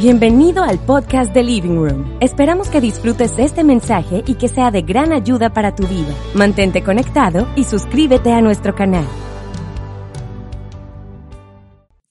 Bienvenido al podcast de Living Room. Esperamos que disfrutes este mensaje y que sea de gran ayuda para tu vida. Mantente conectado y suscríbete a nuestro canal.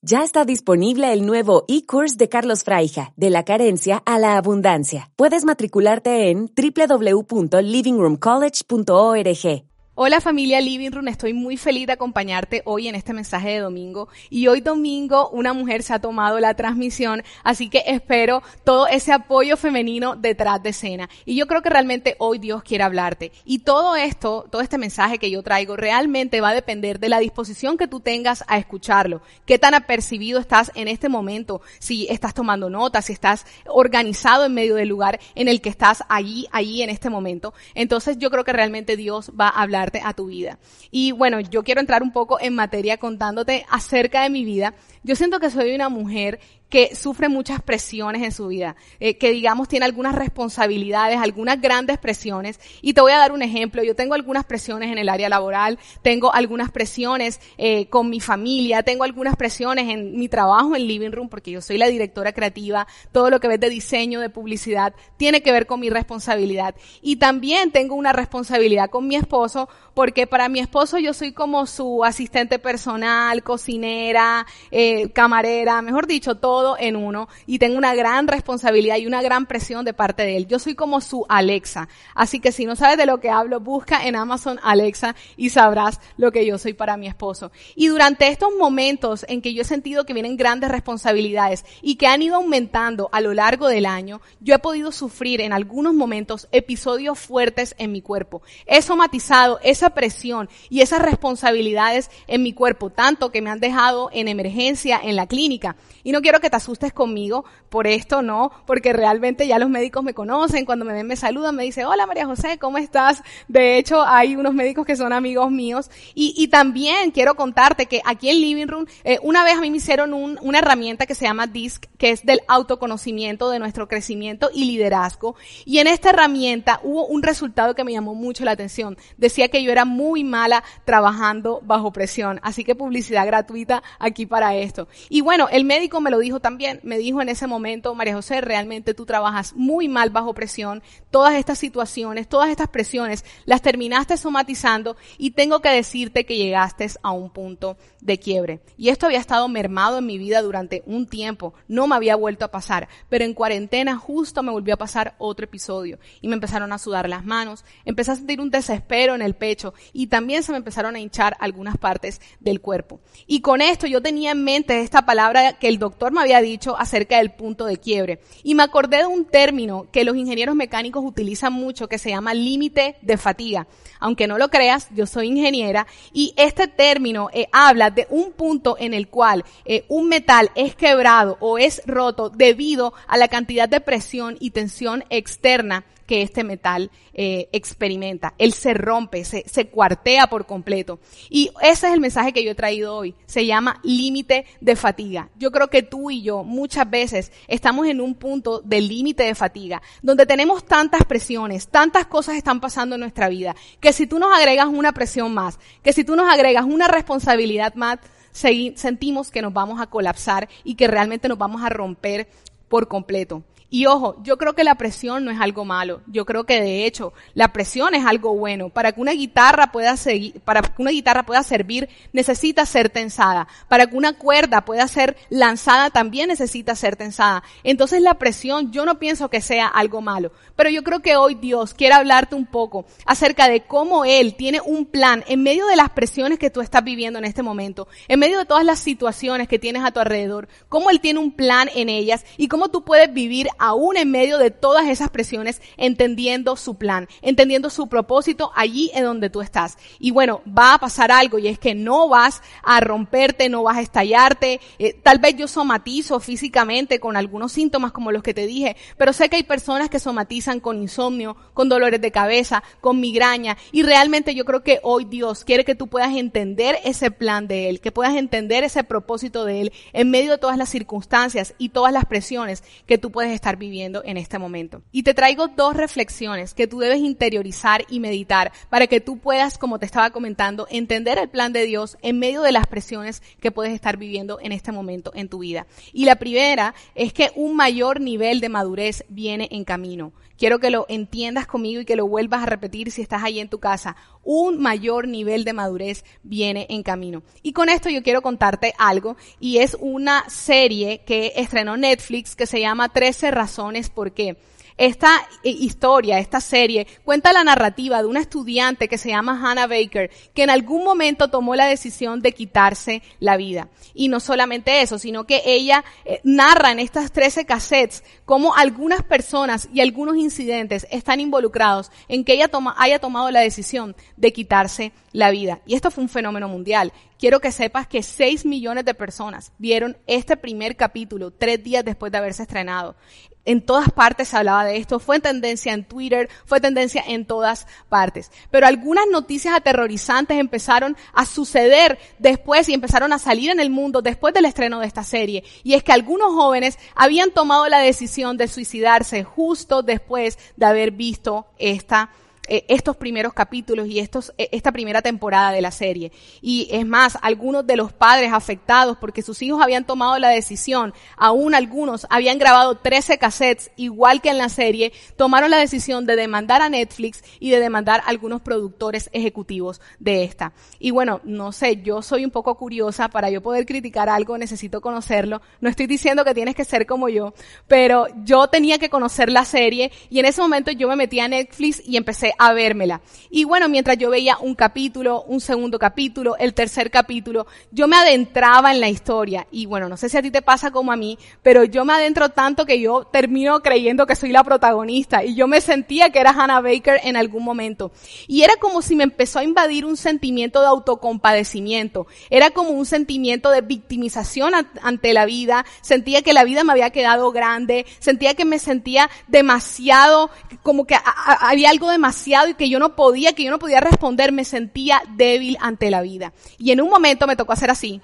Ya está disponible el nuevo e-course de Carlos Fraija, de la carencia a la abundancia. Puedes matricularte en www.livingroomcollege.org. Hola familia Living Room, estoy muy feliz de acompañarte hoy en este mensaje de domingo. Y hoy domingo una mujer se ha tomado la transmisión, así que espero todo ese apoyo femenino detrás de escena. Y yo creo que realmente hoy Dios quiere hablarte. Y todo esto, todo este mensaje que yo traigo, realmente va a depender de la disposición que tú tengas a escucharlo. Qué tan apercibido estás en este momento, si estás tomando notas, si estás organizado en medio del lugar en el que estás allí, allí en este momento. Entonces yo creo que realmente Dios va a hablar a tu vida. Y bueno, yo quiero entrar un poco en materia contándote acerca de mi vida. Yo siento que soy una mujer que sufre muchas presiones en su vida, eh, que digamos tiene algunas responsabilidades, algunas grandes presiones. Y te voy a dar un ejemplo. Yo tengo algunas presiones en el área laboral, tengo algunas presiones eh, con mi familia, tengo algunas presiones en mi trabajo en Living Room, porque yo soy la directora creativa, todo lo que ves de diseño, de publicidad, tiene que ver con mi responsabilidad. Y también tengo una responsabilidad con mi esposo, porque para mi esposo yo soy como su asistente personal, cocinera, eh, camarera, mejor dicho, todo en uno y tengo una gran responsabilidad y una gran presión de parte de él. Yo soy como su Alexa. Así que si no sabes de lo que hablo, busca en Amazon Alexa y sabrás lo que yo soy para mi esposo. Y durante estos momentos en que yo he sentido que vienen grandes responsabilidades y que han ido aumentando a lo largo del año, yo he podido sufrir en algunos momentos episodios fuertes en mi cuerpo. He somatizado esa presión y esas responsabilidades en mi cuerpo, tanto que me han dejado en emergencia en la clínica. Y no quiero que te asustes conmigo por esto, no, porque realmente ya los médicos me conocen, cuando me ven me saludan, me dicen, hola María José, ¿cómo estás? De hecho, hay unos médicos que son amigos míos. Y, y también quiero contarte que aquí en Living Room, eh, una vez a mí me hicieron un, una herramienta que se llama DISC, que es del autoconocimiento de nuestro crecimiento y liderazgo. Y en esta herramienta hubo un resultado que me llamó mucho la atención. Decía que yo era muy mala trabajando bajo presión. Así que publicidad gratuita aquí para esto. Y bueno, el médico me lo dijo también, me dijo en ese momento, María José, realmente tú trabajas muy mal bajo presión, todas estas situaciones, todas estas presiones, las terminaste somatizando y tengo que decirte que llegaste a un punto de quiebre. Y esto había estado mermado en mi vida durante un tiempo, no me había vuelto a pasar, pero en cuarentena justo me volvió a pasar otro episodio y me empezaron a sudar las manos, empecé a sentir un desespero en el pecho y también se me empezaron a hinchar algunas partes del cuerpo. Y con esto yo tenía en mente esta palabra que el doctor me había dicho acerca del punto de quiebre. Y me acordé de un término que los ingenieros mecánicos utilizan mucho que se llama límite de fatiga. Aunque no lo creas, yo soy ingeniera y este término eh, habla de un punto en el cual eh, un metal es quebrado o es roto debido a la cantidad de presión y tensión externa que este metal eh, experimenta. Él se rompe, se, se cuartea por completo. Y ese es el mensaje que yo he traído hoy. Se llama límite de fatiga. Yo creo que tú y yo muchas veces estamos en un punto de límite de fatiga, donde tenemos tantas presiones, tantas cosas están pasando en nuestra vida, que si tú nos agregas una presión más, que si tú nos agregas una responsabilidad más, sentimos que nos vamos a colapsar y que realmente nos vamos a romper por completo. Y ojo, yo creo que la presión no es algo malo. Yo creo que de hecho la presión es algo bueno. Para que una guitarra pueda seguir, para que una guitarra pueda servir, necesita ser tensada. Para que una cuerda pueda ser lanzada, también necesita ser tensada. Entonces la presión yo no pienso que sea algo malo. Pero yo creo que hoy Dios quiere hablarte un poco acerca de cómo Él tiene un plan en medio de las presiones que tú estás viviendo en este momento, en medio de todas las situaciones que tienes a tu alrededor, cómo Él tiene un plan en ellas y cómo tú puedes vivir aún en medio de todas esas presiones, entendiendo su plan, entendiendo su propósito allí en donde tú estás. Y bueno, va a pasar algo y es que no vas a romperte, no vas a estallarte. Eh, tal vez yo somatizo físicamente con algunos síntomas como los que te dije, pero sé que hay personas que somatizan con insomnio, con dolores de cabeza, con migraña. Y realmente yo creo que hoy Dios quiere que tú puedas entender ese plan de Él, que puedas entender ese propósito de Él en medio de todas las circunstancias y todas las presiones que tú puedes estar viviendo en este momento. Y te traigo dos reflexiones que tú debes interiorizar y meditar para que tú puedas, como te estaba comentando, entender el plan de Dios en medio de las presiones que puedes estar viviendo en este momento en tu vida. Y la primera es que un mayor nivel de madurez viene en camino. Quiero que lo entiendas conmigo y que lo vuelvas a repetir si estás ahí en tu casa. Un mayor nivel de madurez viene en camino. Y con esto yo quiero contarte algo y es una serie que estrenó Netflix que se llama 13 razones por qué. Esta eh, historia, esta serie, cuenta la narrativa de una estudiante que se llama Hannah Baker, que en algún momento tomó la decisión de quitarse la vida. Y no solamente eso, sino que ella eh, narra en estas 13 cassettes cómo algunas personas y algunos incidentes están involucrados en que ella haya tomado la decisión de quitarse la vida. Y esto fue un fenómeno mundial. Quiero que sepas que 6 millones de personas vieron este primer capítulo tres días después de haberse estrenado en todas partes se hablaba de esto, fue tendencia en Twitter, fue tendencia en todas partes. Pero algunas noticias aterrorizantes empezaron a suceder después y empezaron a salir en el mundo después del estreno de esta serie. Y es que algunos jóvenes habían tomado la decisión de suicidarse justo después de haber visto esta eh, estos primeros capítulos y estos, eh, esta primera temporada de la serie. Y es más, algunos de los padres afectados porque sus hijos habían tomado la decisión, aún algunos habían grabado 13 cassettes, igual que en la serie, tomaron la decisión de demandar a Netflix y de demandar a algunos productores ejecutivos de esta. Y bueno, no sé, yo soy un poco curiosa, para yo poder criticar algo necesito conocerlo. No estoy diciendo que tienes que ser como yo, pero yo tenía que conocer la serie y en ese momento yo me metí a Netflix y empecé a vérmela. Y bueno, mientras yo veía un capítulo, un segundo capítulo, el tercer capítulo, yo me adentraba en la historia. Y bueno, no sé si a ti te pasa como a mí, pero yo me adentro tanto que yo termino creyendo que soy la protagonista. Y yo me sentía que era Hannah Baker en algún momento. Y era como si me empezó a invadir un sentimiento de autocompadecimiento. Era como un sentimiento de victimización ante la vida. Sentía que la vida me había quedado grande. Sentía que me sentía demasiado, como que había algo demasiado y que yo no podía, que yo no podía responder, me sentía débil ante la vida. Y en un momento me tocó hacer así.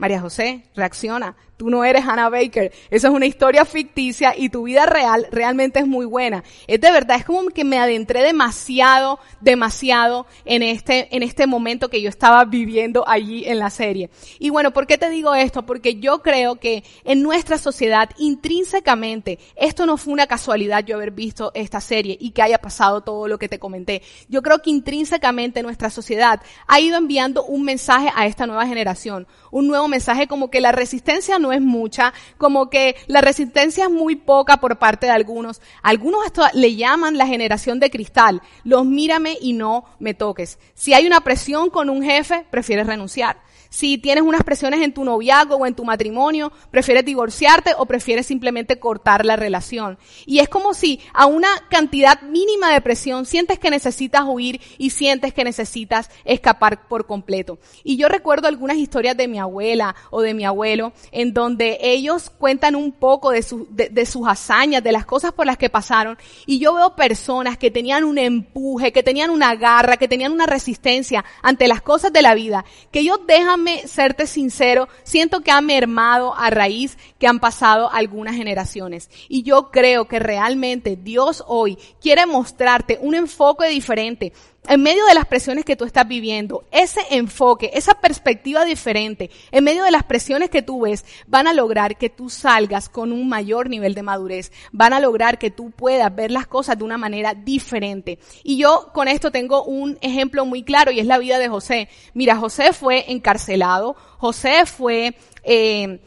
María José, reacciona tú no eres Hannah Baker. Esa es una historia ficticia y tu vida real realmente es muy buena. Es de verdad, es como que me adentré demasiado, demasiado en este, en este momento que yo estaba viviendo allí en la serie. Y bueno, ¿por qué te digo esto? Porque yo creo que en nuestra sociedad, intrínsecamente, esto no fue una casualidad yo haber visto esta serie y que haya pasado todo lo que te comenté. Yo creo que intrínsecamente nuestra sociedad ha ido enviando un mensaje a esta nueva generación. Un nuevo mensaje como que la resistencia no es mucha, como que la resistencia es muy poca por parte de algunos. Algunos esto le llaman la generación de cristal, los mírame y no me toques. Si hay una presión con un jefe, prefieres renunciar. Si tienes unas presiones en tu noviazgo o en tu matrimonio, prefieres divorciarte o prefieres simplemente cortar la relación. Y es como si a una cantidad mínima de presión sientes que necesitas huir y sientes que necesitas escapar por completo. Y yo recuerdo algunas historias de mi abuela o de mi abuelo en donde ellos cuentan un poco de, de sus hazañas, de las cosas por las que pasaron. Y yo veo personas que tenían un empuje, que tenían una garra, que tenían una resistencia ante las cosas de la vida, que ellos dejan serte sincero, siento que ha mermado a raíz que han pasado algunas generaciones. Y yo creo que realmente Dios hoy quiere mostrarte un enfoque diferente en medio de las presiones que tú estás viviendo, ese enfoque, esa perspectiva diferente, en medio de las presiones que tú ves, van a lograr que tú salgas con un mayor nivel de madurez, van a lograr que tú puedas ver las cosas de una manera diferente. Y yo con esto tengo un ejemplo muy claro y es la vida de José. Mira, José fue encarcelado, José fue... Eh,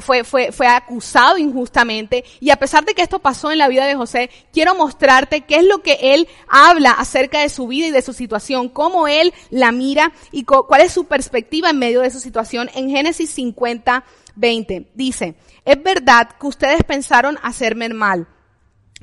fue, fue, fue acusado injustamente. Y a pesar de que esto pasó en la vida de José, quiero mostrarte qué es lo que él habla acerca de su vida y de su situación, cómo él la mira y cuál es su perspectiva en medio de su situación en Génesis 50, 20. Dice, es verdad que ustedes pensaron hacerme mal,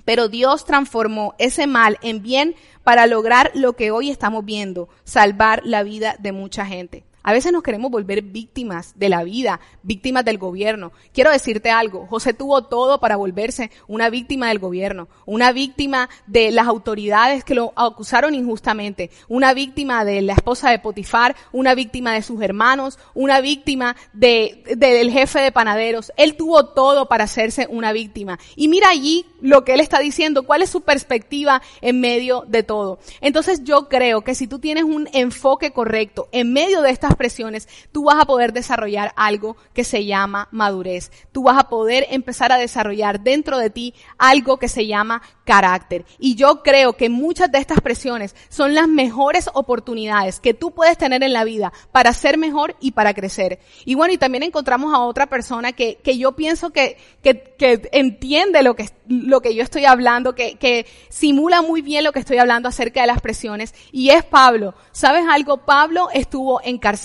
pero Dios transformó ese mal en bien para lograr lo que hoy estamos viendo, salvar la vida de mucha gente. A veces nos queremos volver víctimas de la vida, víctimas del gobierno. Quiero decirte algo, José tuvo todo para volverse una víctima del gobierno, una víctima de las autoridades que lo acusaron injustamente, una víctima de la esposa de Potifar, una víctima de sus hermanos, una víctima de, del jefe de panaderos. Él tuvo todo para hacerse una víctima. Y mira allí lo que él está diciendo, cuál es su perspectiva en medio de todo. Entonces yo creo que si tú tienes un enfoque correcto en medio de estas presiones, tú vas a poder desarrollar algo que se llama madurez. Tú vas a poder empezar a desarrollar dentro de ti algo que se llama carácter. Y yo creo que muchas de estas presiones son las mejores oportunidades que tú puedes tener en la vida para ser mejor y para crecer. Y bueno, y también encontramos a otra persona que, que yo pienso que, que, entiende lo que, lo que yo estoy hablando, que, que simula muy bien lo que estoy hablando acerca de las presiones, y es Pablo. ¿Sabes algo? Pablo estuvo encarcelado,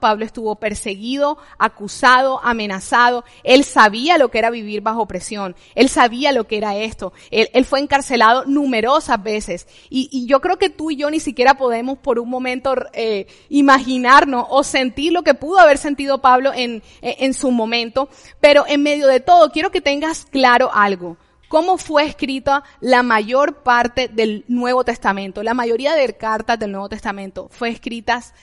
Pablo estuvo perseguido, acusado, amenazado. Él sabía lo que era vivir bajo presión. Él sabía lo que era esto. Él, él fue encarcelado numerosas veces. Y, y, yo creo que tú y yo ni siquiera podemos por un momento eh, imaginarnos o sentir lo que pudo haber sentido Pablo en, en su momento. Pero en medio de todo, quiero que tengas claro algo cómo fue escrita la mayor parte del Nuevo Testamento. La mayoría de cartas del Nuevo Testamento fue escritas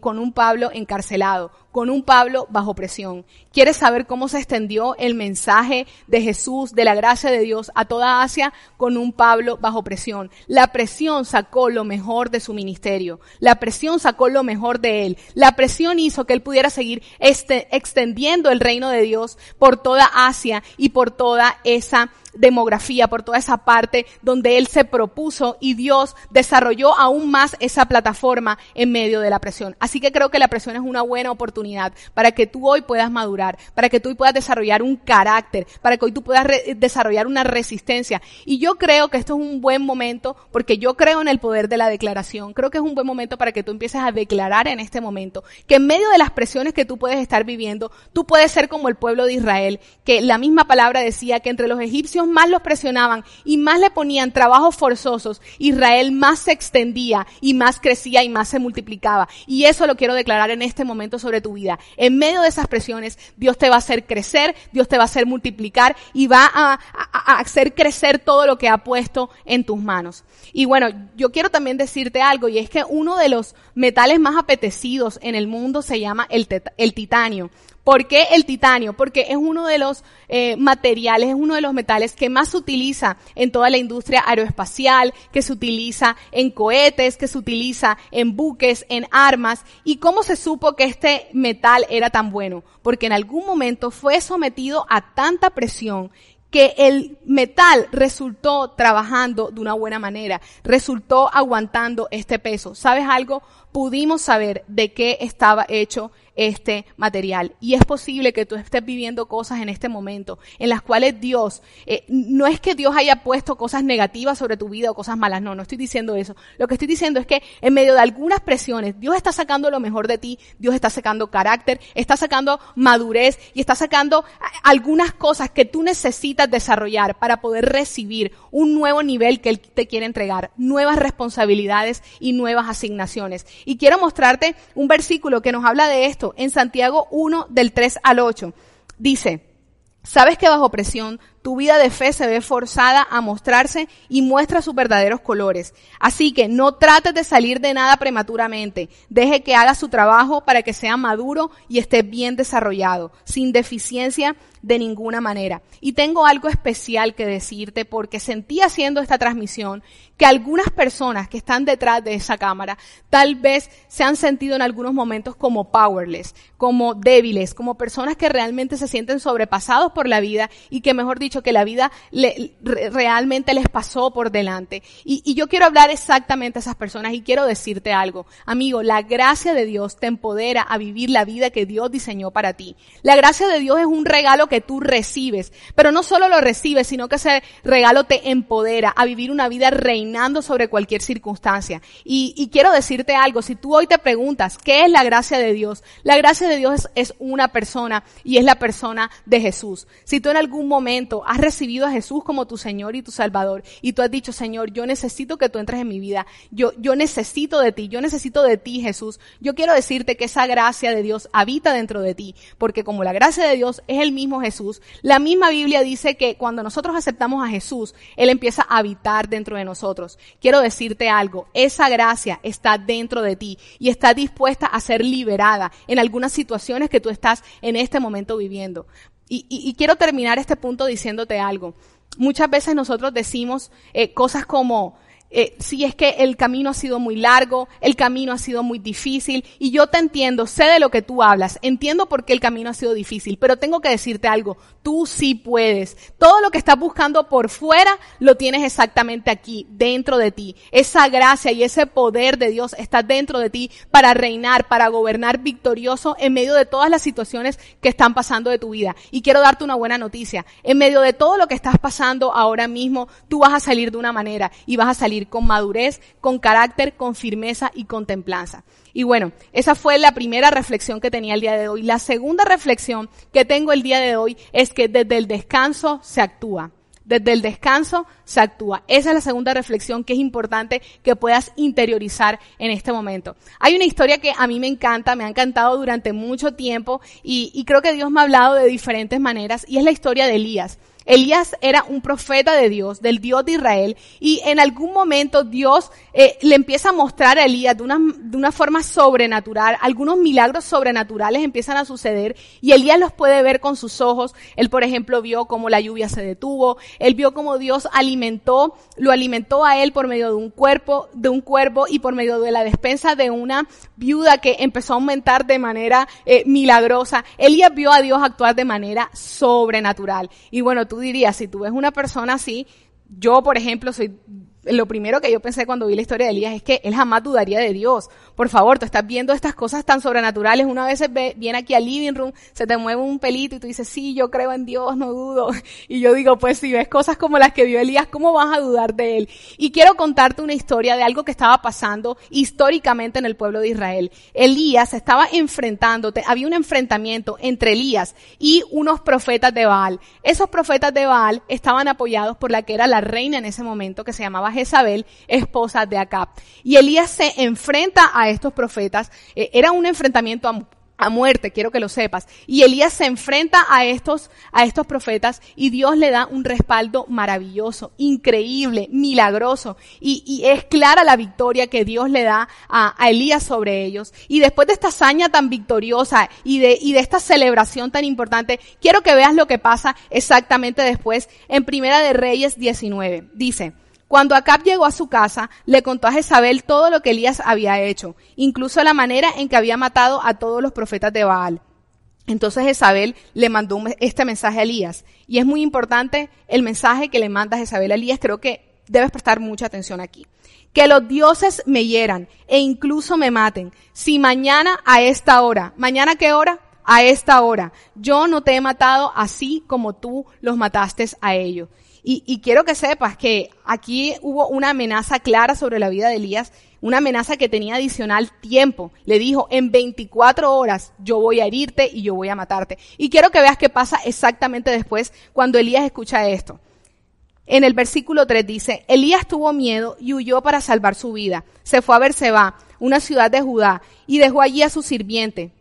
con un Pablo encarcelado, con un Pablo bajo presión. ¿Quieres saber cómo se extendió el mensaje de Jesús, de la gracia de Dios a toda Asia? Con un Pablo bajo presión. La presión sacó lo mejor de su ministerio. La presión sacó lo mejor de él. La presión hizo que él pudiera seguir este, extendiendo el reino de Dios por toda Asia y por toda esa demografía, por toda esa parte donde él se propuso y Dios desarrolló aún más esa plataforma en medio de la presión. Así que creo que la presión es una buena oportunidad para que tú hoy puedas madurar, para que tú hoy puedas desarrollar un carácter, para que hoy tú puedas desarrollar una resistencia. Y yo creo que esto es un buen momento, porque yo creo en el poder de la declaración. Creo que es un buen momento para que tú empieces a declarar en este momento que en medio de las presiones que tú puedes estar viviendo, tú puedes ser como el pueblo de Israel, que la misma palabra decía que entre los egipcios más los presionaban y más le ponían trabajos forzosos, Israel más se extendía y más crecía y más se multiplicaba. Y eso lo quiero declarar en este momento sobre tu vida. En medio de esas presiones, Dios te va a hacer crecer, Dios te va a hacer multiplicar y va a, hacer crecer todo lo que ha puesto en tus manos. Y bueno, yo quiero también decirte algo y es que uno de los metales más apetecidos en el mundo se llama el titanio. ¿Por qué el titanio? Porque es uno de los eh, materiales, es uno de los metales que más se utiliza en toda la industria aeroespacial, que se utiliza en cohetes, que se utiliza en buques, en armas. ¿Y cómo se supo que este metal era tan bueno? Porque en algún momento fue sometido a tanta presión que el metal resultó trabajando de una buena manera, resultó aguantando este peso. ¿Sabes algo? Pudimos saber de qué estaba hecho este material. Y es posible que tú estés viviendo cosas en este momento en las cuales Dios, eh, no es que Dios haya puesto cosas negativas sobre tu vida o cosas malas, no, no estoy diciendo eso. Lo que estoy diciendo es que en medio de algunas presiones, Dios está sacando lo mejor de ti, Dios está sacando carácter, está sacando madurez y está sacando algunas cosas que tú necesitas desarrollar para poder recibir un nuevo nivel que Él te quiere entregar, nuevas responsabilidades y nuevas asignaciones. Y quiero mostrarte un versículo que nos habla de esto en Santiago 1 del 3 al 8. Dice, sabes que bajo presión tu vida de fe se ve forzada a mostrarse y muestra sus verdaderos colores. Así que no trates de salir de nada prematuramente. Deje que haga su trabajo para que sea maduro y esté bien desarrollado, sin deficiencia de ninguna manera. Y tengo algo especial que decirte porque sentí haciendo esta transmisión que algunas personas que están detrás de esa cámara tal vez se han sentido en algunos momentos como powerless, como débiles, como personas que realmente se sienten sobrepasados por la vida y que mejor dicho que la vida realmente les pasó por delante. Y, yo quiero hablar exactamente a esas personas y quiero decirte algo. Amigo, la gracia de Dios te empodera a vivir la vida que Dios diseñó para ti. La gracia de Dios es un regalo que tú recibes, pero no solo lo recibes, sino que ese regalo te empodera a vivir una vida reinando sobre cualquier circunstancia. Y, quiero decirte algo, si tú hoy te preguntas, ¿qué es la gracia de Dios? La gracia de Dios es una persona y es la persona de Jesús. Si tú en algún momento has recibido a Jesús como tu Señor y tu Salvador y tú has dicho, Señor, yo necesito que tú entres en mi vida, yo, yo necesito de ti, yo necesito de ti, Jesús, yo quiero decirte que esa gracia de Dios habita dentro de ti, porque como la gracia de Dios es el mismo Jesús, la misma Biblia dice que cuando nosotros aceptamos a Jesús, Él empieza a habitar dentro de nosotros. Quiero decirte algo, esa gracia está dentro de ti y está dispuesta a ser liberada en algunas situaciones que tú estás en este momento viviendo. Y, y, quiero terminar este punto diciéndote algo. Muchas veces nosotros decimos eh, cosas como, eh, si es que el camino ha sido muy largo, el camino ha sido muy difícil, y yo te entiendo, sé de lo que tú hablas, entiendo por qué el camino ha sido difícil, pero tengo que decirte algo, tú sí puedes. Todo lo que estás buscando por fuera lo tienes exactamente aquí, dentro de ti. Esa gracia y ese poder de Dios está dentro de ti para reinar, para gobernar victorioso en medio de todas las situaciones que están pasando de tu vida. Y quiero darte una buena noticia. En medio de todo lo que estás pasando ahora mismo, tú vas a salir de una manera y vas a salir con madurez, con carácter, con firmeza y con templanza. Y bueno, esa fue la primera reflexión que tenía el día de hoy. La segunda reflexión que tengo el día de hoy es que desde el descanso se actúa. Desde el descanso se actúa. Esa es la segunda reflexión que es importante que puedas interiorizar en este momento. Hay una historia que a mí me encanta, me ha encantado durante mucho tiempo y, y creo que Dios me ha hablado de diferentes maneras y es la historia de Elías. Elías era un profeta de Dios, del Dios de Israel, y en algún momento Dios eh, le empieza a mostrar a Elías de una, de una forma sobrenatural, algunos milagros sobrenaturales empiezan a suceder y Elías los puede ver con sus ojos. Él, por ejemplo, vio cómo la lluvia se detuvo, él vio cómo Dios alimentó, lo alimentó a él por medio de un cuerpo, de un cuervo y por medio de la despensa de una viuda que empezó a aumentar de manera eh, milagrosa. Elías vio a Dios actuar de manera sobrenatural. Y bueno, tú dirías, si tú ves una persona así, yo, por ejemplo, soy lo primero que yo pensé cuando vi la historia de Elías es que él jamás dudaría de Dios. Por favor, tú estás viendo estas cosas tan sobrenaturales. Una vez viene aquí al living room, se te mueve un pelito y tú dices, sí, yo creo en Dios, no dudo. Y yo digo, pues si ves cosas como las que vio Elías, ¿cómo vas a dudar de él? Y quiero contarte una historia de algo que estaba pasando históricamente en el pueblo de Israel. Elías estaba enfrentándote, había un enfrentamiento entre Elías y unos profetas de Baal. Esos profetas de Baal estaban apoyados por la que era la reina en ese momento, que se llamaba Jezabel, esposa de Acab. Y Elías se enfrenta a estos profetas. Eh, era un enfrentamiento a, muerte, quiero que lo sepas. Y Elías se enfrenta a estos, a estos profetas y Dios le da un respaldo maravilloso, increíble, milagroso. Y, es clara la victoria que Dios le da a, Elías sobre ellos. Y después de esta hazaña tan victoriosa y de, y de esta celebración tan importante, quiero que veas lo que pasa exactamente después en Primera de Reyes 19. Dice, cuando Acab llegó a su casa, le contó a Jezabel todo lo que Elías había hecho, incluso la manera en que había matado a todos los profetas de Baal. Entonces Jezabel le mandó este mensaje a Elías. Y es muy importante el mensaje que le manda Jezabel a Elías. Creo que debes prestar mucha atención aquí. Que los dioses me hieran e incluso me maten. Si mañana a esta hora, ¿mañana qué hora? A esta hora. Yo no te he matado así como tú los mataste a ellos. Y, quiero que sepas que aquí hubo una amenaza clara sobre la vida de Elías, una amenaza que tenía adicional tiempo. Le dijo, en 24 horas yo voy a herirte y yo voy a matarte. Y quiero que veas qué pasa exactamente después cuando Elías escucha esto. En el versículo 3 dice, Elías tuvo miedo y huyó para salvar su vida. Se fue a Berseba, una ciudad de Judá, y dejó allí a su sirviente.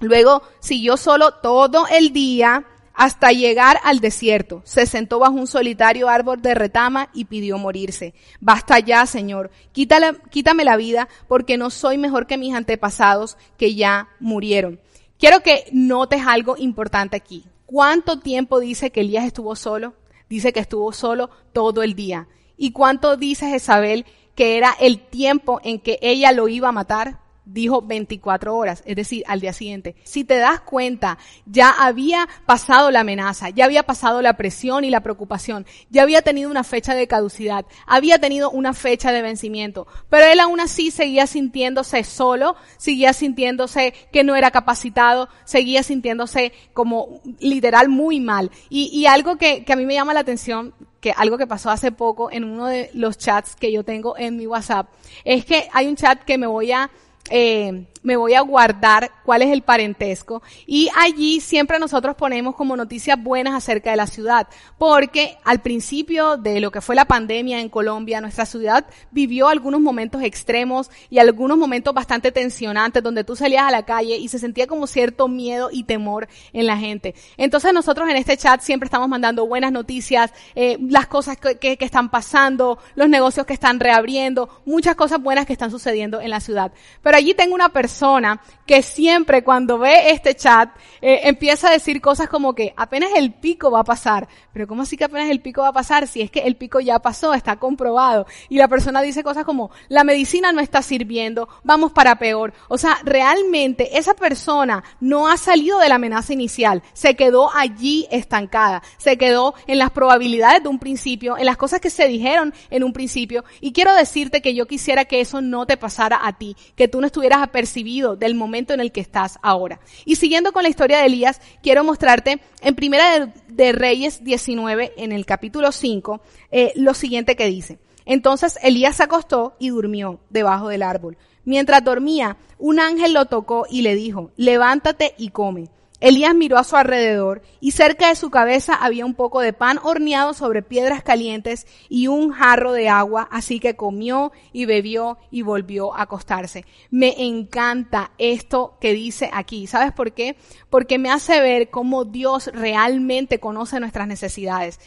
Luego siguió solo todo el día hasta llegar al desierto. Se sentó bajo un solitario árbol de retama y pidió morirse. Basta ya, Señor, quítame la vida porque no soy mejor que mis antepasados que ya murieron. Quiero que notes algo importante aquí. ¿Cuánto tiempo dice que Elías estuvo solo? Dice que estuvo solo todo el día. ¿Y cuánto dice Jezabel que era el tiempo en que ella lo iba a matar? Dijo 24 horas, es decir, al día siguiente. Si te das cuenta, ya había pasado la amenaza, ya había pasado la presión y la preocupación, ya había tenido una fecha de caducidad, había tenido una fecha de vencimiento, pero él aún así seguía sintiéndose solo, seguía sintiéndose que no era capacitado, seguía sintiéndose como literal muy mal. Y, y algo que, que a mí me llama la atención, que algo que pasó hace poco en uno de los chats que yo tengo en mi WhatsApp, es que hay un chat que me voy a eh, me voy a guardar cuál es el parentesco y allí siempre nosotros ponemos como noticias buenas acerca de la ciudad, porque al principio de lo que fue la pandemia en Colombia, nuestra ciudad vivió algunos momentos extremos y algunos momentos bastante tensionantes donde tú salías a la calle y se sentía como cierto miedo y temor en la gente. Entonces nosotros en este chat siempre estamos mandando buenas noticias, eh, las cosas que, que, que están pasando, los negocios que están reabriendo, muchas cosas buenas que están sucediendo en la ciudad. Pero allí tengo una persona persona que siempre cuando ve este chat eh, empieza a decir cosas como que apenas el pico va a pasar. Pero ¿cómo así que apenas el pico va a pasar si es que el pico ya pasó, está comprobado? Y la persona dice cosas como la medicina no está sirviendo, vamos para peor. O sea, realmente esa persona no ha salido de la amenaza inicial, se quedó allí estancada, se quedó en las probabilidades de un principio, en las cosas que se dijeron en un principio. Y quiero decirte que yo quisiera que eso no te pasara a ti, que tú no estuvieras apercibido del momento en el que estás ahora. Y siguiendo con la historia de Elías, quiero mostrarte en Primera de, Reyes 19, en el capítulo 5, eh, lo siguiente que dice. Entonces Elías se acostó y durmió debajo del árbol. Mientras dormía, un ángel lo tocó y le dijo, levántate y come. Elías miró a su alrededor y cerca de su cabeza había un poco de pan horneado sobre piedras calientes y un jarro de agua, así que comió y bebió y volvió a acostarse. Me encanta esto que dice aquí. ¿Sabes por qué? Porque me hace ver cómo Dios realmente conoce nuestras necesidades.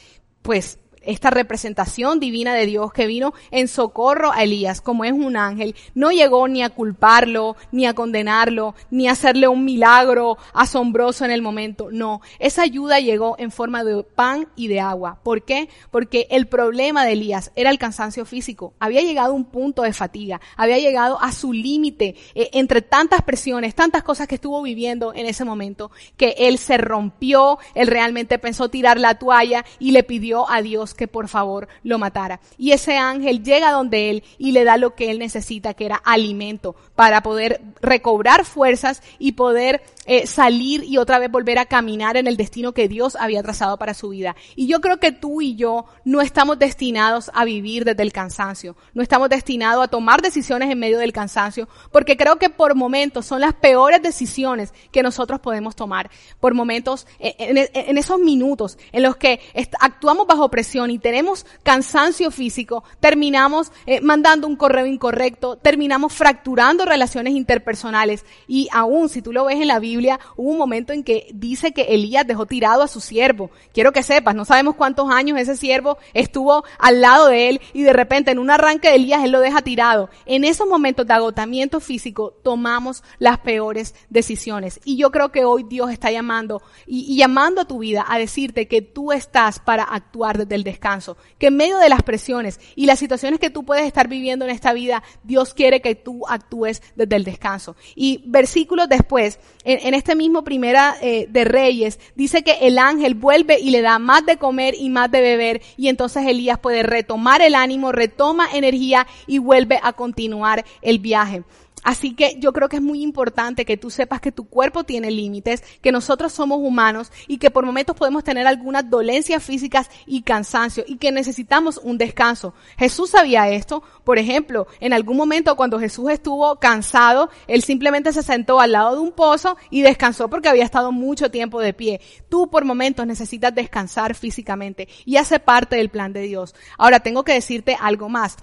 Pues esta representación divina de Dios que vino en socorro a Elías, como es un ángel, no llegó ni a culparlo, ni a condenarlo, ni a hacerle un milagro asombroso en el momento. No, esa ayuda llegó en forma de pan y de agua. ¿Por qué? Porque el problema de Elías era el cansancio físico. Había llegado a un punto de fatiga, había llegado a su límite eh, entre tantas presiones, tantas cosas que estuvo viviendo en ese momento, que él se rompió, él realmente pensó tirar la toalla y le pidió a Dios que por favor lo matara. Y ese ángel llega donde él y le da lo que él necesita, que era alimento, para poder recobrar fuerzas y poder eh, salir y otra vez volver a caminar en el destino que Dios había trazado para su vida. Y yo creo que tú y yo no estamos destinados a vivir desde el cansancio, no estamos destinados a tomar decisiones en medio del cansancio, porque creo que por momentos son las peores decisiones que nosotros podemos tomar, por momentos, eh, en, esos minutos en los que actuamos bajo presión y tenemos cansancio físico, terminamos eh, mandando un correo incorrecto, terminamos fracturando relaciones interpersonales. Y aún si tú lo ves en la Biblia, hubo un momento en que dice que Elías dejó tirado a su siervo. Quiero que sepas, no sabemos cuántos años ese siervo estuvo al lado de él y de repente en un arranque de Elías él lo deja tirado. En esos momentos de agotamiento físico tomamos las peores decisiones. Y yo creo que hoy Dios está llamando y, y llamando a tu vida a decirte que tú estás para actuar desde el descanso, que en medio de las presiones y las situaciones que tú puedes estar viviendo en esta vida, Dios quiere que tú actúes desde el descanso. Y versículos después, en, en este mismo primera eh, de Reyes, dice que el ángel vuelve y le da más de comer y más de beber y entonces Elías puede retomar el ánimo, retoma energía y vuelve a continuar el viaje. Así que yo creo que es muy importante que tú sepas que tu cuerpo tiene límites, que nosotros somos humanos y que por momentos podemos tener algunas dolencias físicas y cansancio y que necesitamos un descanso. Jesús sabía esto. Por ejemplo, en algún momento cuando Jesús estuvo cansado, él simplemente se sentó al lado de un pozo y descansó porque había estado mucho tiempo de pie. Tú por momentos necesitas descansar físicamente y hace parte del plan de Dios. Ahora tengo que decirte algo más.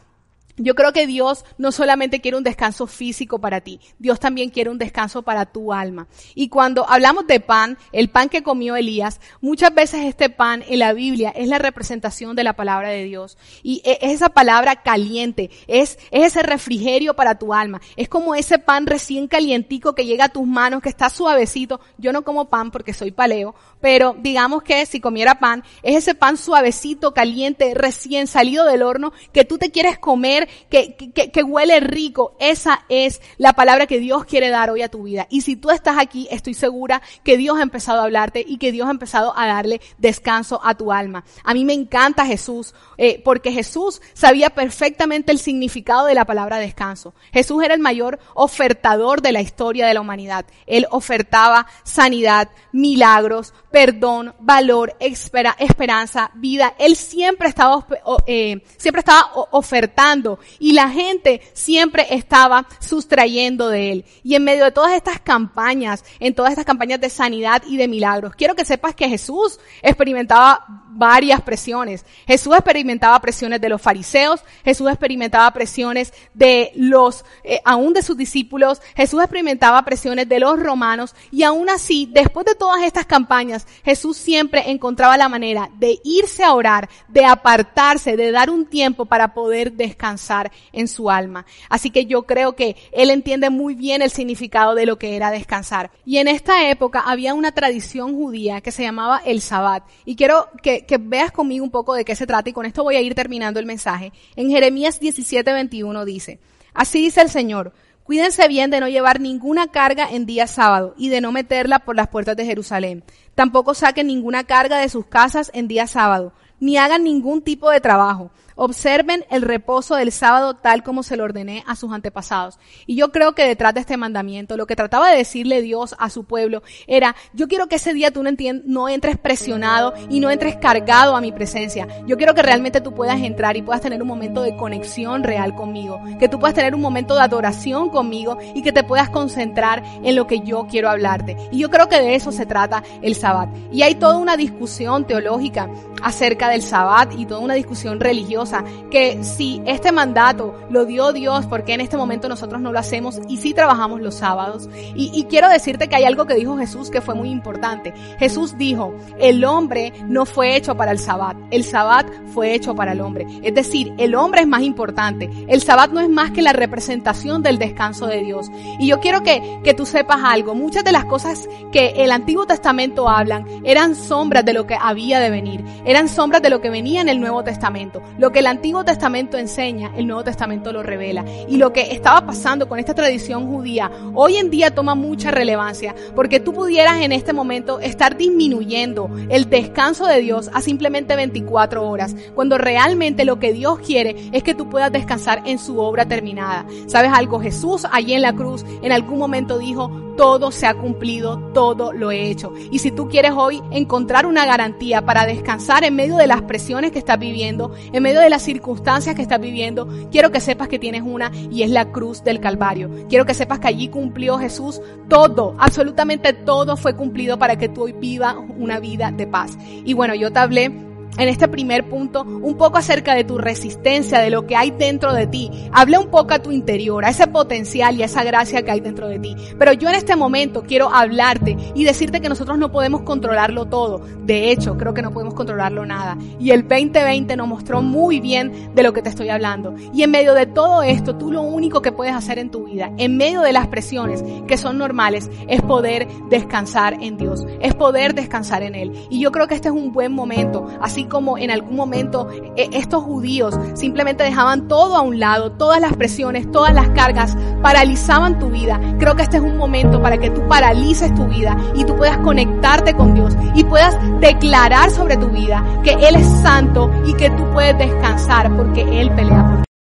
Yo creo que Dios no solamente quiere un descanso físico para ti, Dios también quiere un descanso para tu alma. Y cuando hablamos de pan, el pan que comió Elías, muchas veces este pan en la Biblia es la representación de la palabra de Dios. Y e, es esa palabra caliente, es, es ese refrigerio para tu alma. Es como ese pan recién calientico que llega a tus manos, que está suavecito. Yo no como pan porque soy paleo, pero digamos que si comiera pan, es ese pan suavecito, caliente, recién salido del horno, que tú te quieres comer que, que, que huele rico. Esa es la palabra que Dios quiere dar hoy a tu vida. Y si tú estás aquí, estoy segura que Dios ha empezado a hablarte y que Dios ha empezado a darle descanso a tu alma. A mí me encanta Jesús, eh, porque Jesús sabía perfectamente el significado de la palabra descanso. Jesús era el mayor ofertador de la historia de la humanidad. Él ofertaba sanidad, milagros, perdón, valor, esperanza, vida. Él siempre estaba, eh, siempre estaba ofertando y la gente siempre estaba sustrayendo de él. Y en medio de todas estas campañas, en todas estas campañas de sanidad y de milagros, quiero que sepas que Jesús experimentaba varias presiones. Jesús experimentaba presiones de los fariseos, Jesús experimentaba presiones de los, eh, aún de sus discípulos, Jesús experimentaba presiones de los romanos y aún así, después de todas estas campañas, Jesús siempre encontraba la manera de irse a orar, de apartarse, de dar un tiempo para poder descansar en su alma. Así que yo creo que él entiende muy bien el significado de lo que era descansar. Y en esta época había una tradición judía que se llamaba el Sabbat. Y quiero que, que veas conmigo un poco de qué se trata y con esto voy a ir terminando el mensaje. En Jeremías 17, 21 dice, así dice el Señor, cuídense bien de no llevar ninguna carga en día sábado y de no meterla por las puertas de Jerusalén. Tampoco saquen ninguna carga de sus casas en día sábado, ni hagan ningún tipo de trabajo Observen el reposo del sábado tal como se lo ordené a sus antepasados. Y yo creo que detrás de este mandamiento, lo que trataba de decirle Dios a su pueblo era, yo quiero que ese día tú no, no entres presionado y no entres cargado a mi presencia. Yo quiero que realmente tú puedas entrar y puedas tener un momento de conexión real conmigo. Que tú puedas tener un momento de adoración conmigo y que te puedas concentrar en lo que yo quiero hablarte. Y yo creo que de eso se trata el sabbat. Y hay toda una discusión teológica acerca del sabbat y toda una discusión religiosa que si este mandato lo dio Dios, porque en este momento nosotros no lo hacemos y sí trabajamos los sábados? Y, y quiero decirte que hay algo que dijo Jesús que fue muy importante. Jesús dijo, el hombre no fue hecho para el sabbat, el sabbat fue hecho para el hombre. Es decir, el hombre es más importante. El sabbat no es más que la representación del descanso de Dios. Y yo quiero que, que tú sepas algo. Muchas de las cosas que el Antiguo Testamento hablan eran sombras de lo que había de venir. Eran sombras de lo que venía en el Nuevo Testamento. Lo que el Antiguo Testamento enseña, el Nuevo Testamento lo revela. Y lo que estaba pasando con esta tradición judía hoy en día toma mucha relevancia, porque tú pudieras en este momento estar disminuyendo el descanso de Dios a simplemente 24 horas, cuando realmente lo que Dios quiere es que tú puedas descansar en su obra terminada. ¿Sabes algo? Jesús allí en la cruz en algún momento dijo, todo se ha cumplido, todo lo he hecho. Y si tú quieres hoy encontrar una garantía para descansar en medio de las presiones que estás viviendo, en medio de las circunstancias que estás viviendo, quiero que sepas que tienes una y es la cruz del Calvario. Quiero que sepas que allí cumplió Jesús todo, absolutamente todo fue cumplido para que tú hoy vivas una vida de paz. Y bueno, yo te hablé en este primer punto un poco acerca de tu resistencia, de lo que hay dentro de ti. Hablé un poco a tu interior, a ese potencial y a esa gracia que hay dentro de ti. Pero yo en este momento quiero hablarte y decirte que nosotros no podemos controlarlo todo. De hecho, creo que no podemos controlarlo nada. Y el 2020 nos mostró muy bien de lo que te estoy hablando. Y en medio de todo esto, tú lo único que puedes hacer en tu vida, en medio de las presiones que son normales, es poder descansar en Dios, es poder descansar en Él. Y yo creo que este es un buen momento. Así como en algún momento eh, estos judíos simplemente dejaban todo a un lado, todas las presiones, todas las cargas, paralizaban tu vida. Creo que este es un momento para que tú paralices tu vida y tú puedas conectarte con Dios y puedas declarar sobre tu vida que Él es santo y que tú puedes descansar porque Él pelea por ti.